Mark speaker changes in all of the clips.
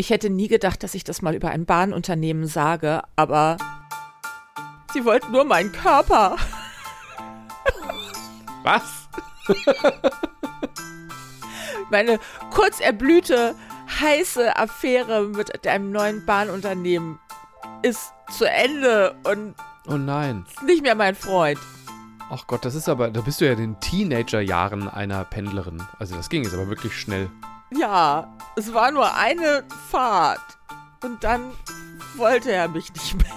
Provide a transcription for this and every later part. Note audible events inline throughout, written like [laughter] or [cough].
Speaker 1: Ich hätte nie gedacht, dass ich das mal über ein Bahnunternehmen sage, aber sie wollten nur meinen Körper. [laughs]
Speaker 2: Was? [laughs]
Speaker 1: Meine kurz erblühte, heiße Affäre mit einem neuen Bahnunternehmen ist zu Ende und
Speaker 2: Oh nein.
Speaker 1: ist nicht mehr mein Freund.
Speaker 2: Ach Gott, das ist aber, da bist du ja in den Teenagerjahren einer Pendlerin. Also das ging jetzt aber wirklich schnell.
Speaker 1: Ja, es war nur eine Fahrt. Und dann wollte er mich nicht mehr.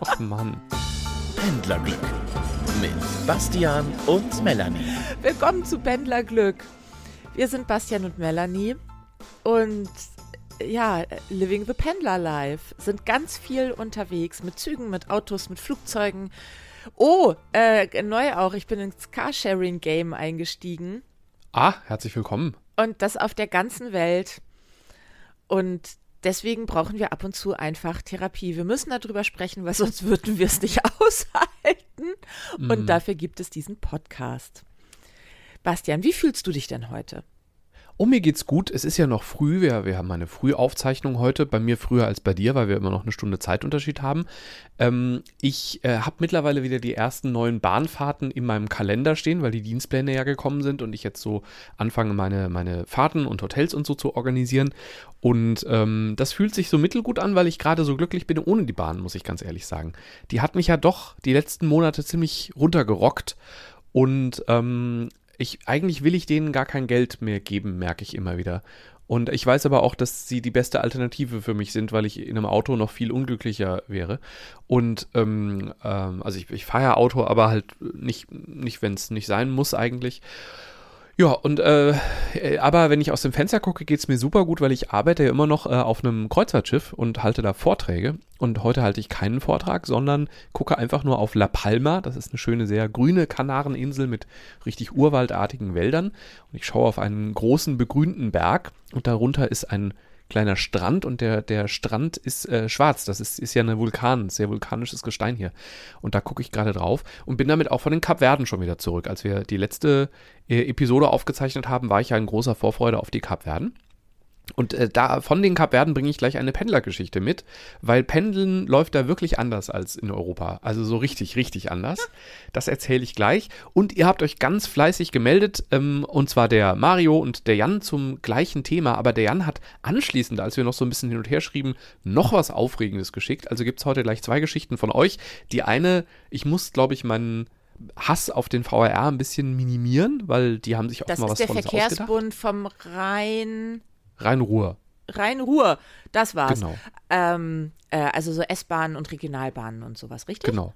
Speaker 2: Ach Mann.
Speaker 3: Pendlerglück mit Bastian und Melanie.
Speaker 1: Willkommen zu Pendlerglück. Wir sind Bastian und Melanie und ja, Living the Pendler Life. Sind ganz viel unterwegs mit Zügen, mit Autos, mit Flugzeugen. Oh, äh, neu auch. Ich bin ins Carsharing-Game eingestiegen
Speaker 2: Ah, herzlich willkommen.
Speaker 1: Und das auf der ganzen Welt. Und deswegen brauchen wir ab und zu einfach Therapie. Wir müssen darüber sprechen, weil sonst würden wir es nicht [laughs] aushalten. Und dafür gibt es diesen Podcast. Bastian, wie fühlst du dich denn heute?
Speaker 2: Oh, mir geht's gut. Es ist ja noch früh. Wir, wir haben eine Frühaufzeichnung heute. Bei mir früher als bei dir, weil wir immer noch eine Stunde Zeitunterschied haben. Ähm, ich äh, habe mittlerweile wieder die ersten neuen Bahnfahrten in meinem Kalender stehen, weil die Dienstpläne ja gekommen sind und ich jetzt so anfange, meine, meine Fahrten und Hotels und so zu organisieren. Und ähm, das fühlt sich so mittelgut an, weil ich gerade so glücklich bin ohne die Bahn, muss ich ganz ehrlich sagen. Die hat mich ja doch die letzten Monate ziemlich runtergerockt. Und ähm, ich, eigentlich will ich denen gar kein Geld mehr geben, merke ich immer wieder. Und ich weiß aber auch, dass sie die beste Alternative für mich sind, weil ich in einem Auto noch viel unglücklicher wäre. Und ähm, ähm, also ich, ich fahre ja Auto, aber halt nicht, nicht wenn es nicht sein muss eigentlich. Ja, und äh, äh, aber wenn ich aus dem Fenster gucke, geht's mir super gut, weil ich arbeite ja immer noch äh, auf einem Kreuzfahrtschiff und halte da Vorträge. Und heute halte ich keinen Vortrag, sondern gucke einfach nur auf La Palma. Das ist eine schöne, sehr grüne Kanareninsel mit richtig urwaldartigen Wäldern. Und ich schaue auf einen großen begrünten Berg und darunter ist ein kleiner Strand und der, der Strand ist äh, schwarz. Das ist, ist ja eine Vulkan, sehr vulkanisches Gestein hier. Und da gucke ich gerade drauf und bin damit auch von den Kapverden schon wieder zurück. Als wir die letzte äh, Episode aufgezeichnet haben, war ich ja in großer Vorfreude auf die Kapverden. Und äh, da von den Kapverden bringe ich gleich eine Pendlergeschichte mit, weil Pendeln läuft da wirklich anders als in Europa. Also so richtig, richtig anders. Das erzähle ich gleich. Und ihr habt euch ganz fleißig gemeldet, ähm, und zwar der Mario und der Jan zum gleichen Thema. Aber der Jan hat anschließend, als wir noch so ein bisschen hin und her schrieben, noch was Aufregendes geschickt. Also gibt es heute gleich zwei Geschichten von euch. Die eine, ich muss, glaube ich, meinen Hass auf den VRR ein bisschen minimieren, weil die haben sich
Speaker 1: Das
Speaker 2: offenbar
Speaker 1: ist
Speaker 2: was
Speaker 1: der
Speaker 2: Tolles ausgedacht.
Speaker 1: Verkehrsbund vom Rhein.
Speaker 2: Rhein-Ruhr.
Speaker 1: Rhein-Ruhr, das war's.
Speaker 2: Genau.
Speaker 1: Ähm, äh, also so S-Bahnen und Regionalbahnen und sowas, richtig?
Speaker 2: Genau.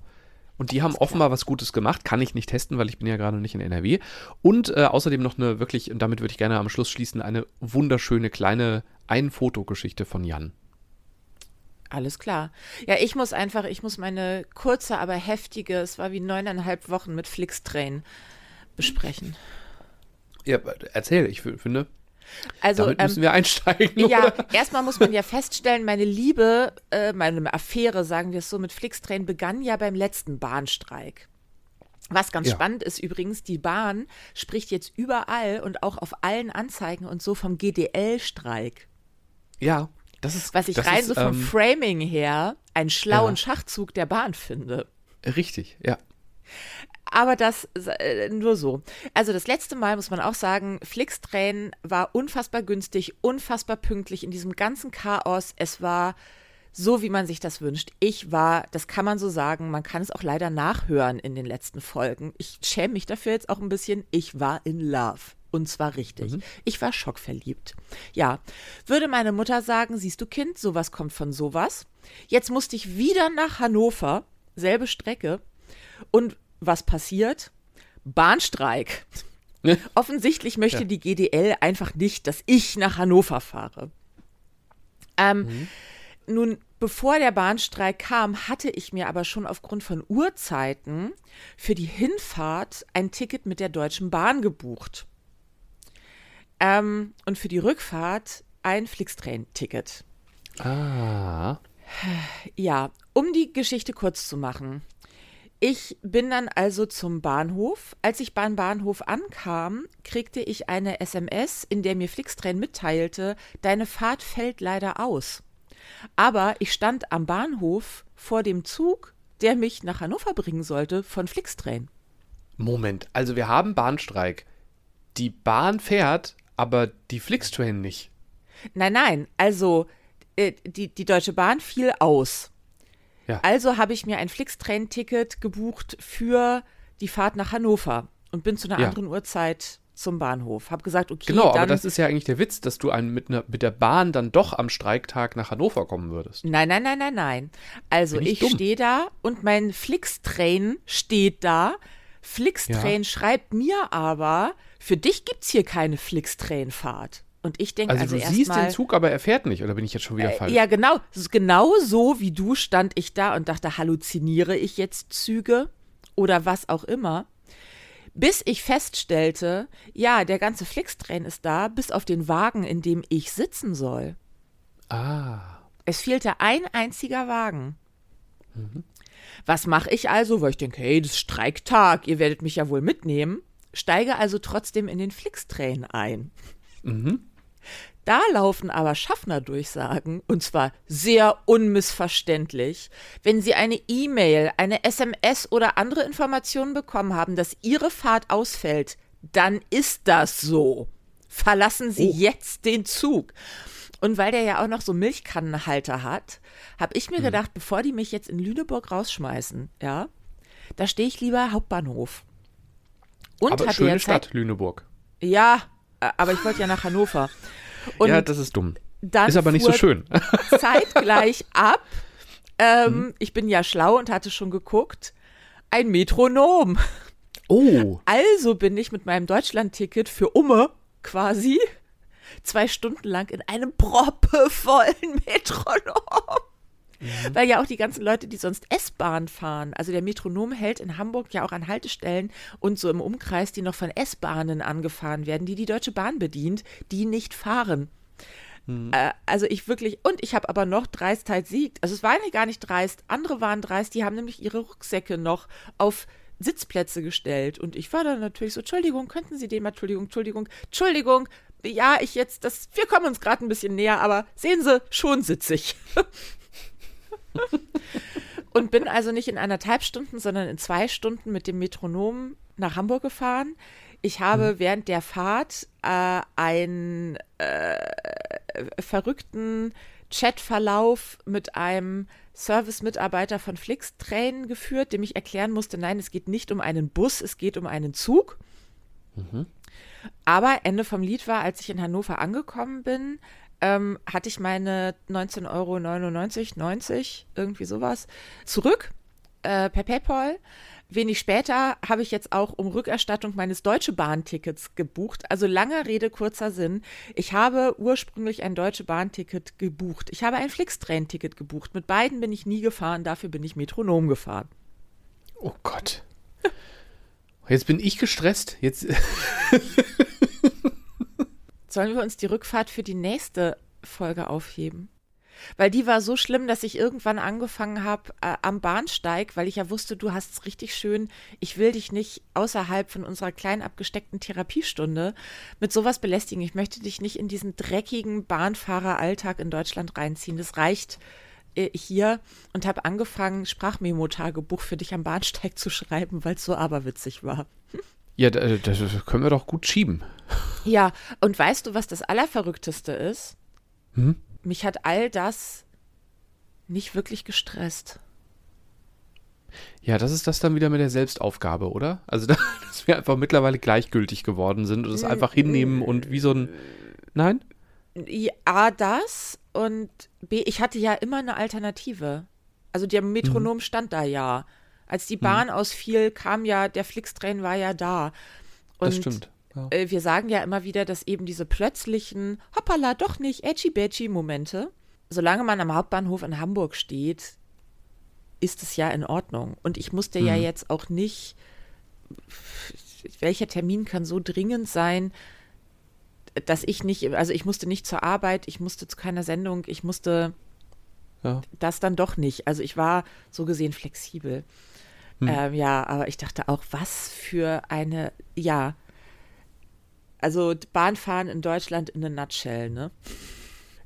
Speaker 2: Und die haben offenbar was Gutes gemacht, kann ich nicht testen, weil ich bin ja gerade nicht in NRW. Und äh, außerdem noch eine wirklich, und damit würde ich gerne am Schluss schließen, eine wunderschöne kleine Ein-Foto-Geschichte von Jan.
Speaker 1: Alles klar. Ja, ich muss einfach, ich muss meine kurze, aber heftige, es war wie neuneinhalb Wochen mit Flixtrain besprechen.
Speaker 2: Ja, erzähl, ich finde,
Speaker 1: Also,
Speaker 2: damit
Speaker 1: ähm,
Speaker 2: müssen wir einsteigen.
Speaker 1: ja,
Speaker 2: oder?
Speaker 1: erstmal muss man ja feststellen, meine Liebe, äh, meine Affäre, sagen wir es so, mit Flixtrain begann ja beim letzten Bahnstreik. Was ganz
Speaker 2: Ja.
Speaker 1: spannend ist übrigens, die Bahn spricht jetzt überall und auch auf allen Anzeigen und so vom GDL-Streik.
Speaker 2: Ja, das ist.
Speaker 1: Was ich rein
Speaker 2: ist,
Speaker 1: so vom
Speaker 2: ähm,
Speaker 1: Framing her einen schlauen
Speaker 2: ja.
Speaker 1: Schachzug der Bahn finde.
Speaker 2: Richtig, ja.
Speaker 1: Aber das äh, nur so. Also das letzte Mal muss man auch sagen, Flixtrain war unfassbar günstig, unfassbar pünktlich in diesem ganzen Chaos. Es war so, wie man sich das wünscht. Ich war, das kann man so sagen, man kann es auch leider nachhören in den letzten Folgen. Ich schäme mich dafür jetzt auch ein bisschen. Ich war in Love. Und zwar richtig. Ich war schockverliebt. Ja, würde meine Mutter sagen, siehst du Kind, sowas kommt von sowas. Jetzt musste ich wieder nach Hannover, selbe Strecke. Und was passiert? Bahnstreik. Offensichtlich möchte
Speaker 2: Ja.
Speaker 1: die GDL einfach nicht, dass ich nach Hannover fahre. Ähm, Nun, bevor der Bahnstreik kam, hatte ich mir aber schon aufgrund von Uhrzeiten für die Hinfahrt ein Ticket mit der Deutschen Bahn gebucht. Ähm, und für die Rückfahrt ein Flixtrain-Ticket.
Speaker 2: Ah.
Speaker 1: Ja, um die Geschichte kurz zu machen. Ich bin dann also zum Bahnhof. Als ich beim Bahnhof ankam, kriegte ich eine SMS, in der mir Flixtrain mitteilte, deine Fahrt fällt leider aus. Aber ich stand am Bahnhof vor dem Zug, der mich nach Hannover bringen sollte, von Flixtrain.
Speaker 2: Moment, also wir haben Bahnstreik. Die Bahn fährt, aber die Flixtrain nicht.
Speaker 1: Nein, nein, also äh, die, die Deutsche Bahn fiel aus.
Speaker 2: Ja.
Speaker 1: Also habe ich mir ein Flixtrain-Ticket gebucht für die Fahrt nach Hannover und bin zu einer
Speaker 2: Ja.
Speaker 1: anderen Uhrzeit zum Bahnhof. Habe gesagt, okay,
Speaker 2: Genau, aber das ist ja eigentlich der Witz, dass du ein, mit, einer, mit der Bahn dann doch am Streiktag nach Hannover kommen würdest.
Speaker 1: Nein, nein, nein, nein, nein. Also
Speaker 2: Bin ich
Speaker 1: ich stehe da und mein Flixtrain steht da. Flixtrain
Speaker 2: Ja.
Speaker 1: schreibt mir aber, für dich gibt's hier keine Flixtrain-Fahrt. Und ich denke
Speaker 2: Also,
Speaker 1: also,
Speaker 2: du
Speaker 1: erst
Speaker 2: siehst
Speaker 1: mal,
Speaker 2: den Zug, aber er fährt nicht, oder bin ich jetzt schon wieder
Speaker 1: äh,
Speaker 2: falsch?
Speaker 1: Ja, genau. Genau so wie du stand ich da und dachte, halluziniere ich jetzt Züge oder was auch immer. Bis ich feststellte, ja, der ganze Flixtrain ist da, bis auf den Wagen, in dem ich sitzen soll.
Speaker 2: Ah.
Speaker 1: Es fehlte ein einziger Wagen. Was mache ich also? Weil ich denke, hey, das ist Streiktag, ihr werdet mich ja wohl mitnehmen. Steige also trotzdem in den Flixtrain ein.
Speaker 2: Mhm.
Speaker 1: Da laufen aber Schaffnerdurchsagen, und zwar sehr unmissverständlich. Wenn Sie eine E-Mail, eine SMS oder andere Informationen bekommen haben, dass Ihre Fahrt ausfällt, dann ist das so. Verlassen Sie
Speaker 2: Oh.
Speaker 1: jetzt den Zug. Und weil der ja auch noch so Milchkannenhalter hat, habe ich mir
Speaker 2: Mhm.
Speaker 1: gedacht, bevor die mich jetzt in Lüneburg rausschmeißen, ja, da stehe ich lieber Hauptbahnhof. Und
Speaker 2: aber schöne
Speaker 1: Zeit,
Speaker 2: Stadt, Lüneburg.
Speaker 1: ja, aber ich wollte ja nach Hannover. Und
Speaker 2: ja, das ist dumm. Ist aber nicht so schön. [laughs]
Speaker 1: zeitgleich ab. Ähm,
Speaker 2: Mhm.
Speaker 1: Ich bin ja schlau und hatte schon geguckt. Ein Metronom.
Speaker 2: Oh.
Speaker 1: Also bin ich mit meinem Deutschlandticket für Umme quasi zwei Stunden lang in einem proppevollen [laughs] Metronom.
Speaker 2: Mhm.
Speaker 1: Weil ja auch die ganzen Leute, die sonst S-Bahn fahren, also der Metronom hält in Hamburg ja auch an Haltestellen und so im Umkreis, die noch von S-Bahnen angefahren werden, die die Deutsche Bahn bedient, die nicht fahren. Äh, also ich wirklich, und ich habe aber noch Dreistheit siegt. Also es war ja gar nicht dreist, andere waren dreist, die haben nämlich ihre Rucksäcke noch auf Sitzplätze gestellt. Und ich war dann natürlich so, Entschuldigung, könnten Sie den mal, Entschuldigung, Entschuldigung, Entschuldigung, ja, ich jetzt, das, wir kommen uns gerade ein bisschen näher, aber sehen Sie, schon sitze ich. [laughs] [laughs] und bin also nicht in anderthalb Stunden, sondern in zwei Stunden mit dem Metronom nach Hamburg gefahren. Ich habe während der Fahrt äh, einen äh, verrückten Chatverlauf mit einem Service-Mitarbeiter von Flixtrain geführt, dem ich erklären musste, nein, es geht nicht um einen Bus, es geht um einen Zug. Aber Ende vom Lied war, als ich in Hannover angekommen bin, ähm, hatte ich meine 19,99 Euro, 90, irgendwie sowas, zurück äh, per PayPal. Wenig später habe ich jetzt auch um Rückerstattung meines Deutsche Bahn-Tickets gebucht. Also langer Rede, kurzer Sinn. Ich habe ursprünglich ein Deutsche Bahn-Ticket gebucht. Ich habe ein Flixtrain-Ticket gebucht. Mit beiden bin ich nie gefahren, dafür bin ich Metronom gefahren.
Speaker 2: Oh Gott. Jetzt bin ich gestresst. Jetzt. [laughs]
Speaker 1: Sollen wir uns die Rückfahrt für die nächste Folge aufheben? Weil die war so schlimm, dass ich irgendwann angefangen habe äh, am Bahnsteig, weil ich ja wusste, du hast es richtig schön. Ich will dich nicht außerhalb von unserer kleinen abgesteckten Therapiestunde mit sowas belästigen. Ich möchte dich nicht in diesen dreckigen Bahnfahreralltag in Deutschland reinziehen. Das reicht äh, hier und habe angefangen, Sprachmemo-Tagebuch für dich am Bahnsteig zu schreiben, weil es so aberwitzig war. [laughs]
Speaker 2: Ja, da- das können wir doch gut schieben.
Speaker 1: Ja, und weißt du, was das Allerverrückteste ist?
Speaker 2: Hm?
Speaker 1: Mich hat all das nicht wirklich gestresst.
Speaker 2: Ja, das ist das dann wieder mit der Selbstaufgabe, oder? Also, da- [laughs] dass wir einfach mittlerweile gleichgültig geworden sind und es einfach hinnehmen und wie so ein. Nein?
Speaker 1: A, das und B, ich hatte ja immer eine Alternative. Also der Metronom stand da ja. Als die Bahn ausfiel, kam ja, der Flixtrain war ja da. Und
Speaker 2: Das stimmt. Ja.
Speaker 1: äh, wir sagen ja immer wieder, dass eben diese plötzlichen, hoppala, doch nicht, edgy-badgy-Momente, solange man am Hauptbahnhof in Hamburg steht, ist es ja in Ordnung. Und ich musste ja jetzt auch nicht, welcher Termin kann so dringend sein, dass ich nicht, also ich musste nicht zur Arbeit, ich musste zu keiner Sendung, ich musste
Speaker 2: Ja.
Speaker 1: das dann doch nicht. Also ich war so gesehen flexibel. Hm. Ähm, ja, aber ich dachte auch, was für eine, ja, also Bahnfahren in Deutschland in a nutshell, ne?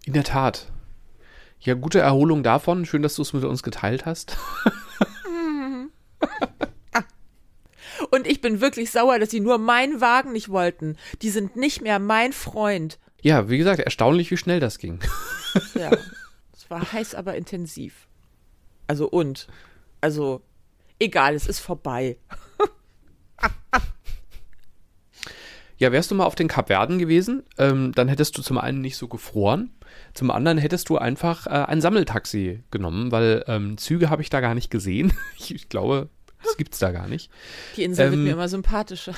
Speaker 2: In der Tat. Ja, gute Erholung davon. Schön, dass du es mit uns geteilt hast. [laughs]
Speaker 1: Und ich bin wirklich sauer, dass sie nur meinen Wagen nicht wollten. Die sind nicht mehr mein Freund.
Speaker 2: Ja, wie gesagt, erstaunlich, wie schnell das ging.
Speaker 1: Ja, [laughs] es war heiß, aber intensiv. Also und. Also, egal, es ist vorbei. [laughs]
Speaker 2: Ja, wärst du mal auf den Kapverden gewesen, ähm, dann hättest du zum einen nicht so gefroren, zum anderen hättest du einfach äh, ein Sammeltaxi genommen, weil ähm, Züge habe ich da gar nicht gesehen. [laughs] ich, ich glaube, das gibt es da gar nicht.
Speaker 1: Die Insel ähm, wird mir immer sympathischer.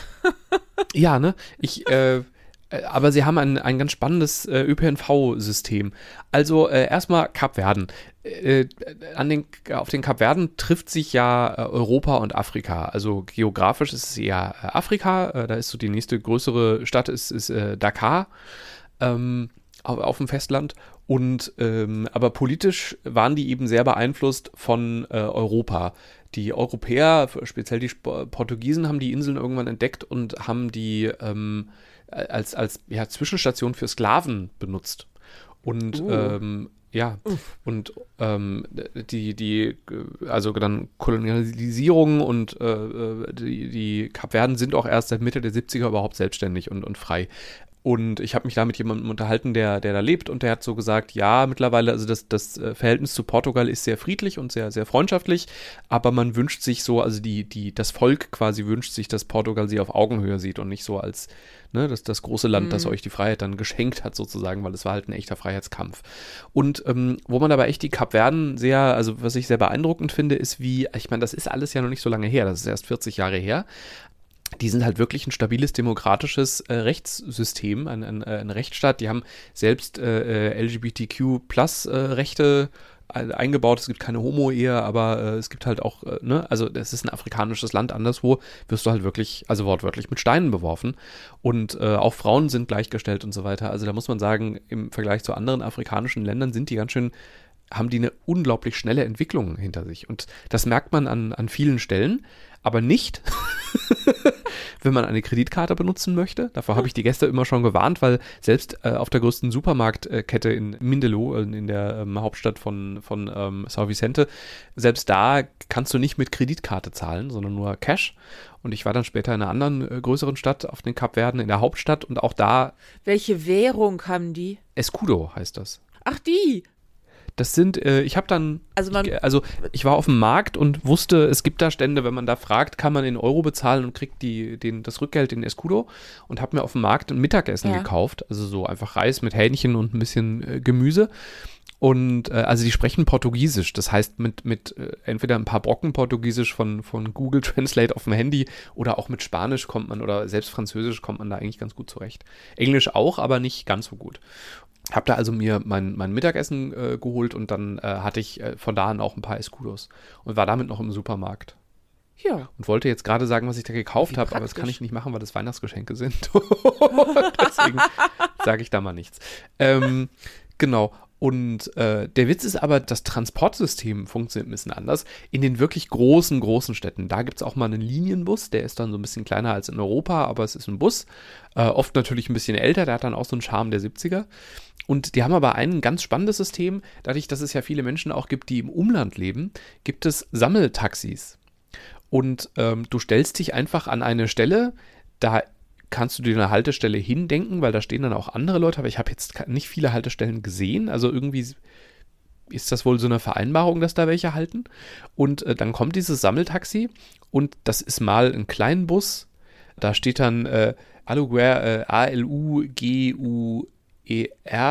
Speaker 2: ja, ne? Ich, äh, aber sie haben ein, ein ganz spannendes äh, ÖPNV-System. Also äh, erstmal Kapverden. Äh, an den, auf den Kapverden trifft sich ja äh, Europa und Afrika. Also geografisch ist es äh, Afrika. da ist so die nächste größere Stadt ist, ist Dakar ähm, auf, auf, dem Festland. Und ähm, aber politisch waren die eben sehr beeinflusst von Europa. Die Europäer, speziell die Portugiesen, haben die Inseln irgendwann entdeckt und haben die ähm, als, als ja, Zwischenstation für Sklaven benutzt. Und uh. ähm, ja, Uff. und ähm, die, die, also dann Kolonialisierung und äh, äh die, die Kapverden sind auch erst seit Mitte der 70er überhaupt selbstständig und, und frei. Und ich habe mich da mit jemandem unterhalten, der, der da lebt und der hat so gesagt, ja, mittlerweile, also das, das äh, Verhältnis zu Portugal ist sehr friedlich und sehr, sehr freundschaftlich, aber man wünscht sich so, also die, die, das Volk quasi wünscht sich, dass Portugal sie auf Augenhöhe sieht und nicht so als ne, das, das große Land, mhm. das euch die Freiheit dann geschenkt hat, sozusagen, weil es war halt ein echter Freiheitskampf. Und ähm, wo man aber echt die Kapverden sehr, also was ich sehr beeindruckend finde, ist wie, ich meine, das ist alles ja noch nicht so lange her, das ist erst 40 Jahre her, die sind halt wirklich ein stabiles demokratisches äh, Rechtssystem, ein, ein, äh, ein, Rechtsstaat. Die haben selbst äh, äh LGBTQ-Plus-Rechte äh, eingebaut. Es gibt keine Homo-Ehe, aber äh, es gibt halt auch, ne, also es ist ein afrikanisches Land. Anderswo wirst du halt wirklich, also wortwörtlich mit Steinen beworfen. Und auch Frauen sind gleichgestellt und so weiter. Also da muss man sagen, im Vergleich zu anderen afrikanischen Ländern sind die ganz schön haben die eine unglaublich schnelle Entwicklung hinter sich. Und das merkt man an, an vielen Stellen aber nicht, [laughs] wenn man eine Kreditkarte benutzen möchte. Davor habe ich die Gäste immer schon gewarnt, weil selbst äh, auf der größten Supermarktkette in Mindelo, in der ähm, Hauptstadt von, von ähm, São Vicente, selbst da kannst du nicht mit Kreditkarte zahlen, sondern nur Cash. Und ich war dann später in einer anderen äh, größeren Stadt auf den Kapverden, in der Hauptstadt und auch da.
Speaker 1: Welche Währung haben die?
Speaker 2: Escudo heißt das.
Speaker 1: Ach, die.
Speaker 2: Das sind, äh, ich habe dann,
Speaker 1: also, man,
Speaker 2: ich, also ich war auf dem Markt und wusste, es gibt da Stände, wenn man da fragt, kann man in Euro bezahlen und kriegt die, den, das Rückgeld in Escudo und habe mir auf dem Markt ein Mittagessen ja. gekauft, also so einfach Reis mit Hähnchen und ein bisschen äh, Gemüse. Und äh, also die sprechen Portugiesisch, das heißt mit, mit äh, entweder ein paar Brocken Portugiesisch von, von Google Translate auf dem Handy oder auch mit Spanisch kommt man oder selbst Französisch kommt man da eigentlich ganz gut zurecht. Englisch auch, aber nicht ganz so gut. Hab da also mir mein, mein Mittagessen äh, geholt und dann äh, hatte ich äh, von da an auch ein paar Escudos und war damit noch im Supermarkt.
Speaker 1: Ja.
Speaker 2: Und wollte jetzt gerade sagen, was ich da gekauft habe, aber das kann ich nicht machen, weil das Weihnachtsgeschenke sind. [laughs] Deswegen sage ich da mal nichts. Ähm, genau. Und äh, der Witz ist aber, das Transportsystem funktioniert ein bisschen anders. In den wirklich großen, großen Städten, da gibt es auch mal einen Linienbus, der ist dann so ein bisschen kleiner als in Europa, aber es ist ein Bus. Äh, oft natürlich ein bisschen älter, der hat dann auch so einen Charme der 70er. Und die haben aber ein ganz spannendes System. Dadurch, dass es ja viele Menschen auch gibt, die im Umland leben, gibt es Sammeltaxis. Und ähm, du stellst dich einfach an eine Stelle, da kannst du dir eine Haltestelle hindenken, weil da stehen dann auch andere Leute, aber ich habe jetzt nicht viele Haltestellen gesehen. Also irgendwie ist das wohl so eine Vereinbarung, dass da welche halten. Und äh, dann kommt dieses Sammeltaxi und das ist mal ein kleiner Bus. Da steht dann äh, Aluguer, äh, A-L-U-G-U-E-R,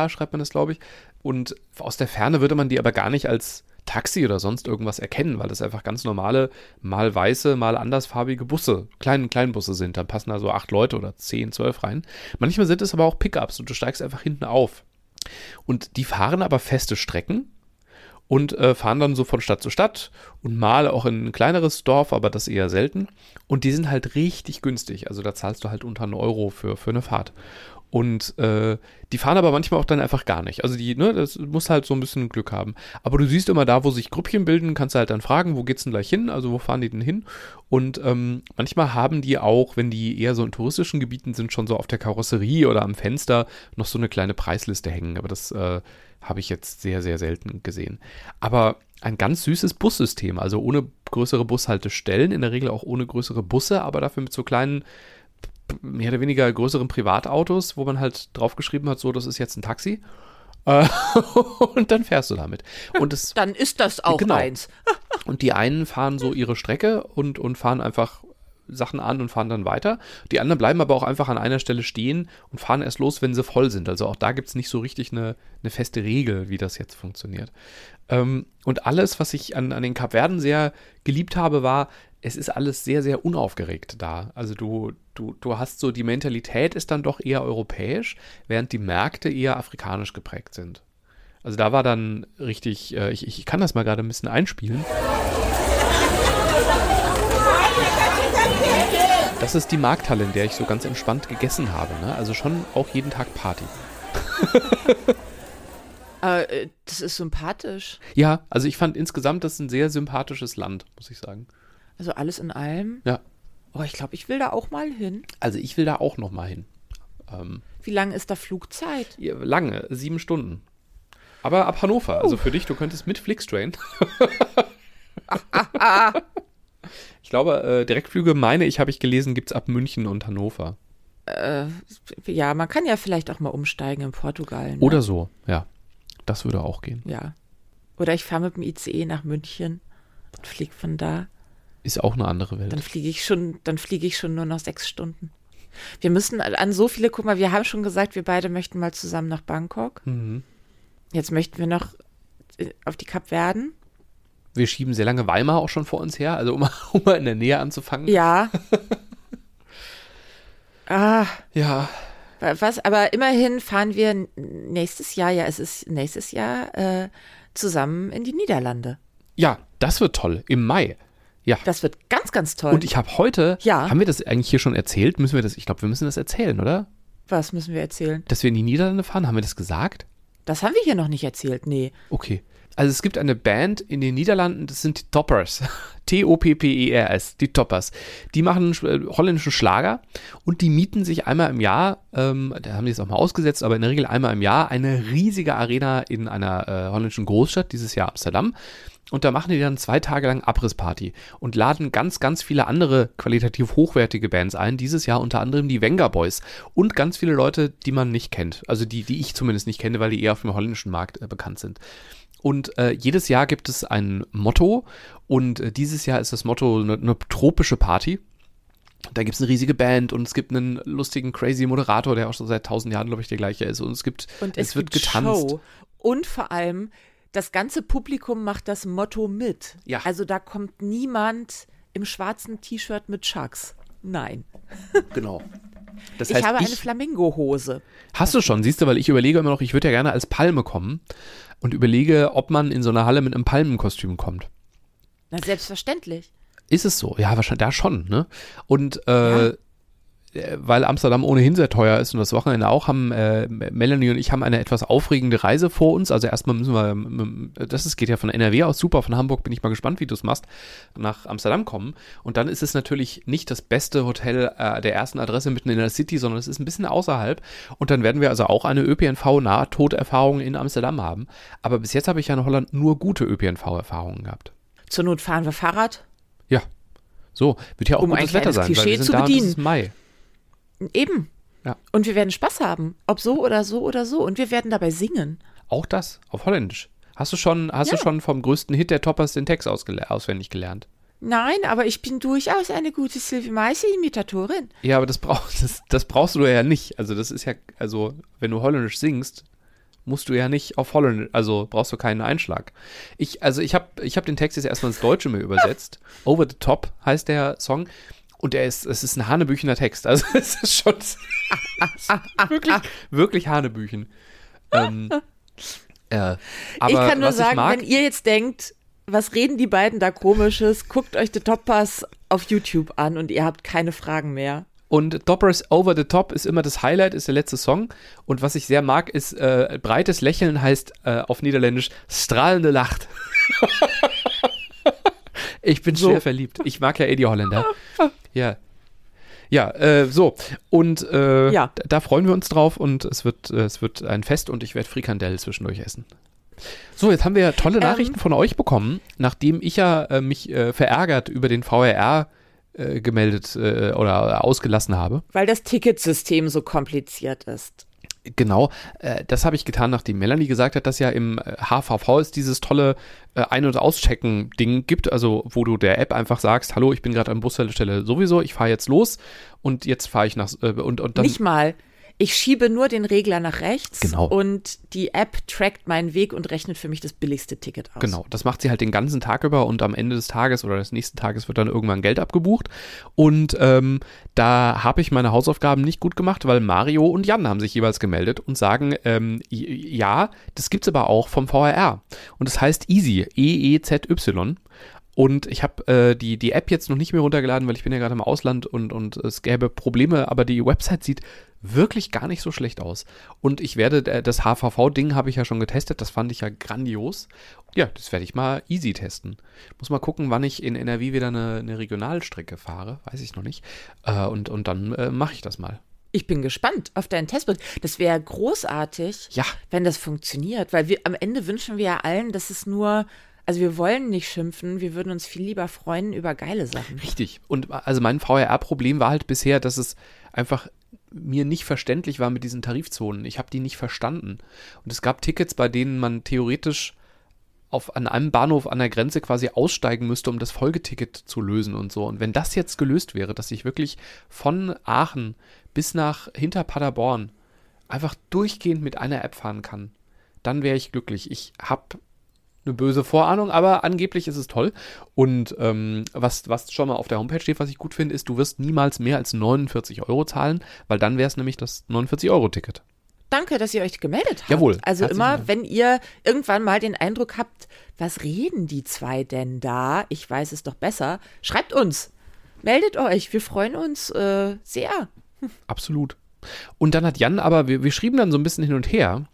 Speaker 2: schreibt man das, glaube ich. Und aus der Ferne würde man die aber gar nicht als Taxi oder sonst irgendwas erkennen, weil das einfach ganz normale, mal weiße, mal andersfarbige Busse, kleine Kleinbusse sind. Da passen also acht Leute oder zehn, zwölf rein. Manchmal sind es aber auch Pickups und du steigst einfach hinten auf. Und die fahren aber feste Strecken und äh, fahren dann so von Stadt zu Stadt und mal auch in ein kleineres Dorf, aber das eher selten. Und die sind halt richtig günstig. Also da zahlst du halt unter einen Euro für, für eine Fahrt. Und äh, die fahren aber manchmal auch dann einfach gar nicht. Also die, ne, das muss halt so ein bisschen Glück haben. Aber du siehst immer da, wo sich Grüppchen bilden, kannst du halt dann fragen, wo geht's denn gleich hin? Also wo fahren die denn hin? Und ähm, manchmal haben die auch, wenn die eher so in touristischen Gebieten sind, schon so auf der Karosserie oder am Fenster noch so eine kleine Preisliste hängen. Aber das äh, habe ich jetzt sehr, sehr selten gesehen. Aber ein ganz süßes Bussystem, also ohne größere Bushaltestellen, in der Regel auch ohne größere Busse, aber dafür mit so kleinen mehr oder weniger größeren Privatautos, wo man halt draufgeschrieben hat, so, das ist jetzt ein Taxi. Äh, [laughs] und dann fährst du damit. Und das,
Speaker 1: Dann ist das auch
Speaker 2: Genau.
Speaker 1: eins. [laughs]
Speaker 2: und die einen fahren so ihre Strecke und, und fahren einfach Sachen an und fahren dann weiter. Die anderen bleiben aber auch einfach an einer Stelle stehen und fahren erst los, wenn sie voll sind. Also auch da gibt es nicht so richtig eine, eine feste Regel, wie das jetzt funktioniert. Ähm, und alles, was ich an, an den Kapverden sehr geliebt habe, war, es ist alles sehr, sehr unaufgeregt da. Also du, du, du hast so, die Mentalität ist dann doch eher europäisch, während die Märkte eher afrikanisch geprägt sind. Also da war dann richtig, äh, ich, ich kann das mal gerade ein bisschen einspielen. Das ist die Markthalle, in der ich so ganz entspannt gegessen habe. Ne? Also schon auch jeden Tag Party. [laughs]
Speaker 1: Äh, das ist sympathisch.
Speaker 2: Ja, also ich fand insgesamt das ein sehr sympathisches Land, muss ich sagen.
Speaker 1: Also alles in allem.
Speaker 2: Ja.
Speaker 1: Oh, ich glaube, ich will da auch mal hin.
Speaker 2: Also ich will da auch noch mal hin. Ähm,
Speaker 1: Wie lange ist da Flugzeit?
Speaker 2: ja, lange, sieben Stunden. Aber ab Hannover, also für dich, du könntest mit Flixtrain. [laughs] ich glaube, äh, Direktflüge, meine ich, habe ich gelesen, gibt es ab München und Hannover.
Speaker 1: Ja, man kann ja vielleicht auch mal umsteigen in Portugal. Ne?
Speaker 2: Oder so, ja. Das würde auch gehen.
Speaker 1: Ja. Oder ich fahre mit dem ICE nach München und fliege von da.
Speaker 2: Ist auch eine andere Welt.
Speaker 1: Dann fliege ich schon, dann fliege ich schon nur noch sechs Stunden. Wir müssen an so viele, guck mal, wir haben schon gesagt, wir beide möchten mal zusammen nach Bangkok.
Speaker 2: Mhm.
Speaker 1: Jetzt möchten wir noch äh, auf die Kapverden.
Speaker 2: Wir schieben sehr lange Weimar auch schon vor uns her, also um, [laughs] um mal in der Nähe anzufangen.
Speaker 1: Ja. [laughs] ah,
Speaker 2: Ja,
Speaker 1: was, aber immerhin fahren wir nächstes Jahr, ja, es ist nächstes Jahr äh, zusammen in die Niederlande.
Speaker 2: ja, das wird toll. Im Mai. Ja.
Speaker 1: Das wird ganz, ganz toll.
Speaker 2: Und ich habe heute,
Speaker 1: Ja.
Speaker 2: haben wir das eigentlich hier schon erzählt? Müssen wir das, ich glaube, wir müssen das erzählen, oder?
Speaker 1: Was müssen wir erzählen?
Speaker 2: Dass wir in die Niederlande fahren, haben wir das gesagt?
Speaker 1: Das haben wir hier noch nicht erzählt, nee.
Speaker 2: Okay. Also es gibt eine Band in den Niederlanden, das sind die Toppers. [laughs] T-O-P-P-E-R-S, E die Toppers. Die machen äh, holländischen Schlager und die mieten sich einmal im Jahr, ähm, da haben die es auch mal ausgesetzt, aber in der Regel einmal im Jahr eine riesige Arena in einer äh, holländischen Großstadt, dieses Jahr Amsterdam. Und da machen die dann zwei Tage lang Abrissparty und laden ganz, ganz viele andere qualitativ hochwertige Bands ein. Dieses Jahr unter anderem die Venga Boys und ganz viele Leute, die man nicht kennt. Also die, die ich zumindest nicht kenne, weil die eher auf dem holländischen Markt äh, bekannt sind. Und äh, jedes Jahr gibt es ein Motto und äh, dieses Jahr ist das Motto eine, eine tropische Party. Da gibt es eine riesige Band und es gibt einen lustigen, crazy Moderator, der auch schon seit tausend Jahren, glaube ich, der gleiche ist. Und es gibt,
Speaker 1: Und
Speaker 2: es,
Speaker 1: es,
Speaker 2: wird getanzt.
Speaker 1: Show. Und vor allem, das ganze Publikum macht das Motto mit.
Speaker 2: Ja.
Speaker 1: Also da kommt niemand im schwarzen T-Shirt mit Chucks. Nein. [laughs]
Speaker 2: Genau. Das
Speaker 1: ich
Speaker 2: heißt,
Speaker 1: habe eine
Speaker 2: ich,
Speaker 1: Flamingo-Hose.
Speaker 2: Hast du schon, siehst du, weil ich überlege immer noch, ich würde ja gerne als Palme kommen und überlege, ob man in so eine Halle mit einem Palmenkostüm kommt.
Speaker 1: Na, selbstverständlich.
Speaker 2: Ist es so? Ja, wahrscheinlich, da schon, ne? Und äh, äh, weil Amsterdam ohnehin sehr teuer ist und das Wochenende auch, haben äh, Melanie und ich haben eine etwas aufregende Reise vor uns. Also erstmal müssen wir, ähm, das ist, geht ja von NRW aus super, von Hamburg bin ich mal gespannt, wie du es machst, nach Amsterdam kommen. Und dann ist es natürlich nicht das beste Hotel äh, der ersten Adresse mitten in der City, sondern es ist ein bisschen außerhalb. Und dann werden wir also auch eine ÖPNV-Nahtoderfahrung in Amsterdam haben. Aber bis jetzt habe ich ja in Holland nur gute ÖPNV-Erfahrungen gehabt.
Speaker 1: Zur Not fahren wir Fahrrad.
Speaker 2: Ja. So, wird ja auch
Speaker 1: Um
Speaker 2: gutes Wetter sein, weil
Speaker 1: Klischee
Speaker 2: wir sind
Speaker 1: zu
Speaker 2: da
Speaker 1: bedienen.
Speaker 2: ist Mai.
Speaker 1: Eben.
Speaker 2: Ja.
Speaker 1: Und wir werden Spaß haben. Ob so oder so oder so. Und wir werden dabei singen.
Speaker 2: Auch das auf Holländisch. Hast du schon, hast du
Speaker 1: Ja.
Speaker 2: schon vom größten Hit der Toppers den Text auswendig gelernt?
Speaker 1: Nein, aber ich bin durchaus eine gute Sylvie Meissel-Imitatorin.
Speaker 2: Ja, aber das, brauch, das, das brauchst du ja nicht. Also das ist ja, also wenn du Holländisch singst, musst du ja nicht auf Holländisch, also brauchst du keinen Einschlag. Ich, also ich habe ich hab den Text jetzt erstmal ins Deutsche mir übersetzt. [laughs] Over the Top heißt der Song. Und der ist, es ist ein Hanebüchener Text. Also [laughs] es ist schon es ist [laughs] wirklich, wirklich Hanebüchen. Ähm, [laughs] äh,
Speaker 1: ich kann nur sagen,
Speaker 2: mag,
Speaker 1: wenn ihr jetzt denkt, was reden die beiden da komisches, guckt euch The Top Pass auf YouTube an und ihr habt keine Fragen mehr.
Speaker 2: Und Doppers Over the Top ist immer das Highlight, ist der letzte Song. Und was ich sehr mag, ist äh, breites Lächeln heißt äh, auf Niederländisch strahlende Lacht. Ich bin
Speaker 1: So.
Speaker 2: schwer verliebt. Ich mag ja eh die Holländer. [laughs] Ja. Ja, äh, so. Und äh,
Speaker 1: Ja.
Speaker 2: da, freuen wir uns drauf und es wird, äh, es wird ein Fest und ich werde Frikandel zwischendurch essen. So, jetzt haben wir tolle
Speaker 1: Ähm.
Speaker 2: Nachrichten von euch bekommen, nachdem ich ja äh, mich äh, verärgert über den VRR äh, gemeldet oder ausgelassen habe.
Speaker 1: Weil das Ticketsystem so kompliziert ist.
Speaker 2: Genau, äh, das habe ich getan, nachdem Melanie gesagt hat, dass ja im äh, HVV es dieses tolle äh, Ein- und Auschecken-Ding gibt, also wo du der App einfach sagst, hallo, ich bin gerade an Bushaltestelle sowieso, ich fahre jetzt los und jetzt fahre ich nach äh, und, und dann
Speaker 1: Nicht mal. Ich schiebe nur den Regler nach rechts
Speaker 2: Genau.
Speaker 1: und die App trackt meinen Weg und rechnet für mich das billigste Ticket aus.
Speaker 2: Genau, das macht sie halt den ganzen Tag über und am Ende des Tages oder des nächsten Tages wird dann irgendwann Geld abgebucht. Und ähm, da habe ich meine Hausaufgaben nicht gut gemacht, weil Mario und Jan haben sich jeweils gemeldet und sagen, ähm, ja, das gibt's aber auch vom VRR. Und das heißt Easy, E-E-Z-Y. Und ich habe äh, die, die App jetzt noch nicht mehr runtergeladen, weil ich bin ja gerade im Ausland und, und es gäbe Probleme, aber die Website sieht wirklich gar nicht so schlecht aus. Und ich werde, äh, das HVV-Ding habe ich ja schon getestet, das fand ich ja grandios. Ja, das werde ich mal easy testen. Muss mal gucken, wann ich in NRW wieder eine, eine Regionalstrecke fahre, weiß ich noch nicht. Äh, und, und dann äh, mache ich das mal.
Speaker 1: Ich bin gespannt auf deinen Testbericht. Das wäre großartig,
Speaker 2: Ja.
Speaker 1: wenn das funktioniert, weil wir am Ende wünschen wir ja allen, dass es nur, also wir wollen nicht schimpfen, wir würden uns viel lieber freuen über geile Sachen.
Speaker 2: Richtig. Und also mein VRR-Problem war halt bisher, dass es einfach mir nicht verständlich war mit diesen Tarifzonen. Ich habe die nicht verstanden. Und es gab Tickets, bei denen man theoretisch auf, an einem Bahnhof an der Grenze quasi aussteigen müsste, um das Folgeticket zu lösen und so. Und wenn das jetzt gelöst wäre, dass ich wirklich von Aachen bis nach hinter Paderborn einfach durchgehend mit einer App fahren kann, dann wäre ich glücklich. Ich habe eine böse Vorahnung, aber angeblich ist es toll. Und ähm, was, was schon mal auf der Homepage steht, was ich gut finde, ist, du wirst niemals mehr als 49 Euro zahlen, weil dann wäre es nämlich das 49-Euro-Ticket.
Speaker 1: Danke, dass ihr euch gemeldet habt.
Speaker 2: Jawohl.
Speaker 1: Also immer, wenn ihr irgendwann mal den Eindruck habt, was reden die zwei denn da? Ich weiß es doch besser. Schreibt uns. Meldet euch. Wir freuen uns äh, sehr.
Speaker 2: Absolut. Und dann hat Jan aber, wir, wir schrieben dann so ein bisschen hin und her.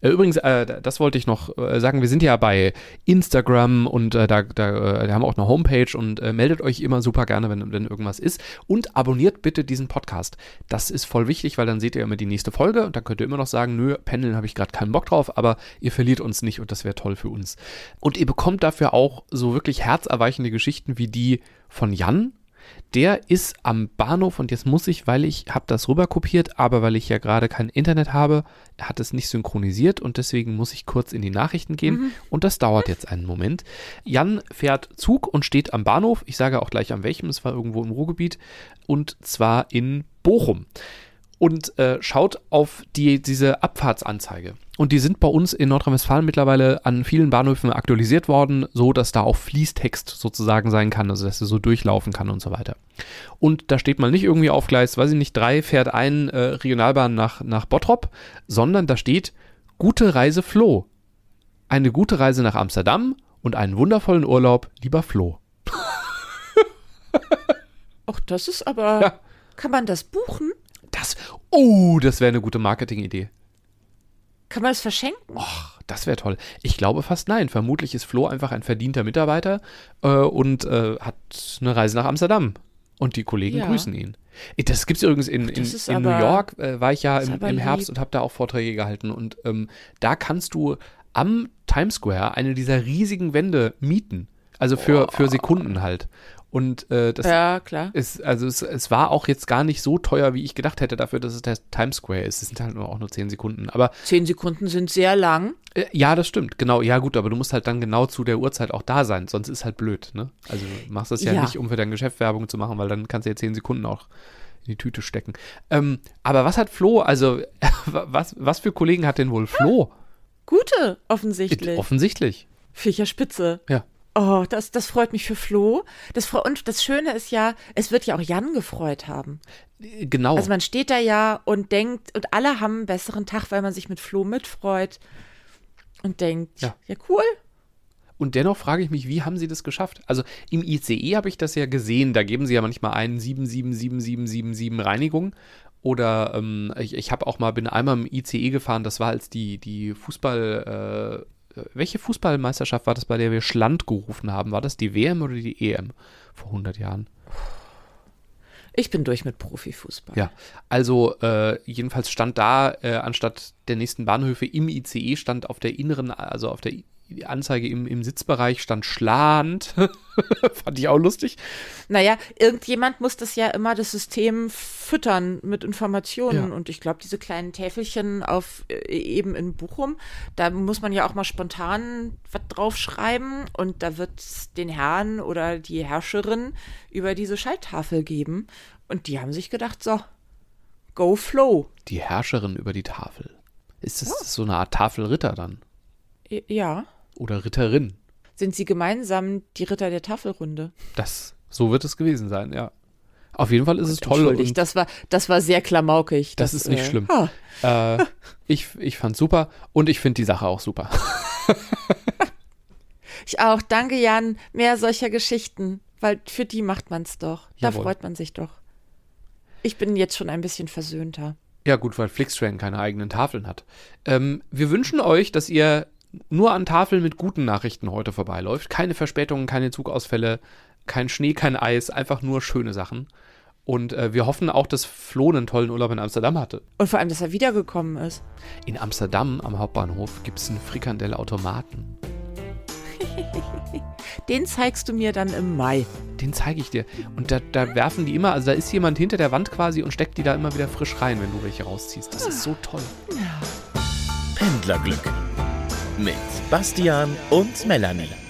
Speaker 2: Äh, übrigens, äh, das wollte ich noch äh, sagen, wir sind ja bei Instagram und äh, da, da äh, wir haben auch eine Homepage und äh, meldet euch immer super gerne, wenn, wenn irgendwas ist. Und abonniert bitte diesen Podcast. Das ist voll wichtig, weil dann seht ihr immer die nächste Folge und dann könnt ihr immer noch sagen, nö, Pendeln habe ich gerade keinen Bock drauf, aber ihr verliert uns nicht und das wäre toll für uns. Und ihr bekommt dafür auch so wirklich herzerweichende Geschichten wie die von Jan, der ist am Bahnhof und jetzt muss ich, weil ich habe das rüber kopiert, aber weil ich ja gerade kein Internet habe, hat es nicht synchronisiert und deswegen muss ich kurz in die Nachrichten gehen. Und das dauert jetzt einen Moment. Jan fährt Zug und steht am Bahnhof, ich sage auch gleich an welchem, es war irgendwo im Ruhrgebiet. Und zwar in Bochum und äh, schaut auf die, diese Abfahrtsanzeige. Und die sind bei uns in Nordrhein-Westfalen mittlerweile an vielen Bahnhöfen aktualisiert worden, so dass da auch Fließtext sozusagen sein kann, also dass er so durchlaufen kann und so weiter. Und da steht mal nicht irgendwie auf Gleis, weiß ich nicht, drei fährt ein äh, Regionalbahn nach, nach Bottrop, sondern da steht Gute Reise Flo. Eine gute Reise nach Amsterdam und einen wundervollen Urlaub, lieber Flo. [laughs]
Speaker 1: Ach, das ist aber.
Speaker 2: Ja.
Speaker 1: Kann man das buchen?
Speaker 2: Oh, das wäre eine gute Marketingidee.
Speaker 1: Kann man das verschenken?
Speaker 2: Ach, das wäre toll. Ich glaube fast nein. Vermutlich ist Flo einfach ein verdienter Mitarbeiter äh, und äh, hat eine Reise nach Amsterdam. Und die Kollegen
Speaker 1: Ja.
Speaker 2: grüßen ihn. Äh, Das gibt es übrigens in, in, in New
Speaker 1: aber-
Speaker 2: York, äh, war ich ja im, im Herbst und habe da auch Vorträge gehalten. Und ähm, da kannst du am Times Square eine dieser riesigen Wände mieten. Also für, für Sekunden halt. Und äh, das
Speaker 1: Ja, klar.
Speaker 2: ist, also es, es war auch jetzt gar nicht so teuer, wie ich gedacht hätte, dafür, dass es der Times Square ist. Es sind halt nur auch nur 10 Sekunden. Aber
Speaker 1: Zehn Sekunden sind sehr lang.
Speaker 2: äh, ja, das stimmt, genau. Ja, gut, aber du musst halt dann genau zu der Uhrzeit auch da sein, sonst ist halt blöd, ne? Also du machst das ja,
Speaker 1: Ja.
Speaker 2: nicht, um für dein Geschäft Werbung zu machen, weil dann kannst du ja 10 Sekunden auch in die Tüte stecken. Ähm, aber was hat Flo, also [laughs] was, was für Kollegen hat denn wohl Flo?
Speaker 1: Gute, offensichtlich.
Speaker 2: Offensichtlich.
Speaker 1: Viecher Spitze.
Speaker 2: Ja.
Speaker 1: Oh, das, das freut mich für Flo. Das, und das Schöne ist ja, es wird ja auch Jan gefreut haben.
Speaker 2: Genau.
Speaker 1: Also man steht da ja und denkt, und alle haben einen besseren Tag, weil man sich mit Flo mitfreut und denkt,
Speaker 2: Ja.
Speaker 1: ja, cool.
Speaker 2: Und dennoch frage ich mich, wie haben sie das geschafft? Also im ICE habe ich das ja gesehen, da geben sie ja manchmal ein 777777 Reinigung. Oder ähm, ich, ich habe auch mal, bin einmal im ICE gefahren, das war als die, die Fußball, äh, welche Fußballmeisterschaft war das, bei der wir Schland gerufen haben? War das die WM oder die EM vor 100 Jahren?
Speaker 1: Ich bin durch mit Profifußball.
Speaker 2: Ja, also äh, jedenfalls stand da äh, anstatt der nächsten Bahnhöfe im ICE stand auf der inneren, also auf der die Anzeige im, im Sitzbereich stand Schland. [laughs] Fand ich auch lustig.
Speaker 1: Naja, irgendjemand muss das ja immer das System füttern mit Informationen. Ja. Und ich glaube, diese kleinen Täfelchen auf äh, eben in Bochum, da muss man ja auch mal spontan was draufschreiben. Und da wird es den Herrn oder die Herrscherin über diese Schalttafel geben. Und die haben sich gedacht, so, go flow.
Speaker 2: Die Herrscherin über die Tafel. Ist das ja. so eine Art Tafelritter dann?
Speaker 1: Ja.
Speaker 2: Oder Ritterin.
Speaker 1: Sind sie gemeinsam die Ritter der Tafelrunde?
Speaker 2: Das, so wird es gewesen sein, ja. Auf jeden Fall ist es toll.
Speaker 1: Entschuldigt, das war, das war sehr klamaukig.
Speaker 2: Das, das ist nicht äh, schlimm. Äh, ich ich fand super und ich finde die Sache auch super. [laughs]
Speaker 1: ich auch. Danke, Jan. Mehr solcher Geschichten, weil für die macht man es doch. Da Jawohl. freut man sich doch. Ich bin jetzt schon ein bisschen versöhnter.
Speaker 2: Ja, gut, weil Flixtrain keine eigenen Tafeln hat. Ähm, wir wünschen euch, dass ihr nur an Tafeln mit guten Nachrichten heute vorbeiläuft. Keine Verspätungen, keine Zugausfälle, kein Schnee, kein Eis, einfach nur schöne Sachen. Und äh, wir hoffen auch, dass Flo einen tollen Urlaub in Amsterdam hatte.
Speaker 1: Und vor allem, dass er wiedergekommen ist.
Speaker 2: In Amsterdam am Hauptbahnhof gibt es einen Frikandellautomaten. [laughs]
Speaker 1: Den zeigst du mir dann im Mai.
Speaker 2: Den zeige ich dir. Und da, da, werfen die immer, also da ist jemand hinter der Wand quasi und steckt die da immer wieder frisch rein, wenn du welche rausziehst. Das ist so toll.
Speaker 3: Pendlerglück mit Bastian und Melanie.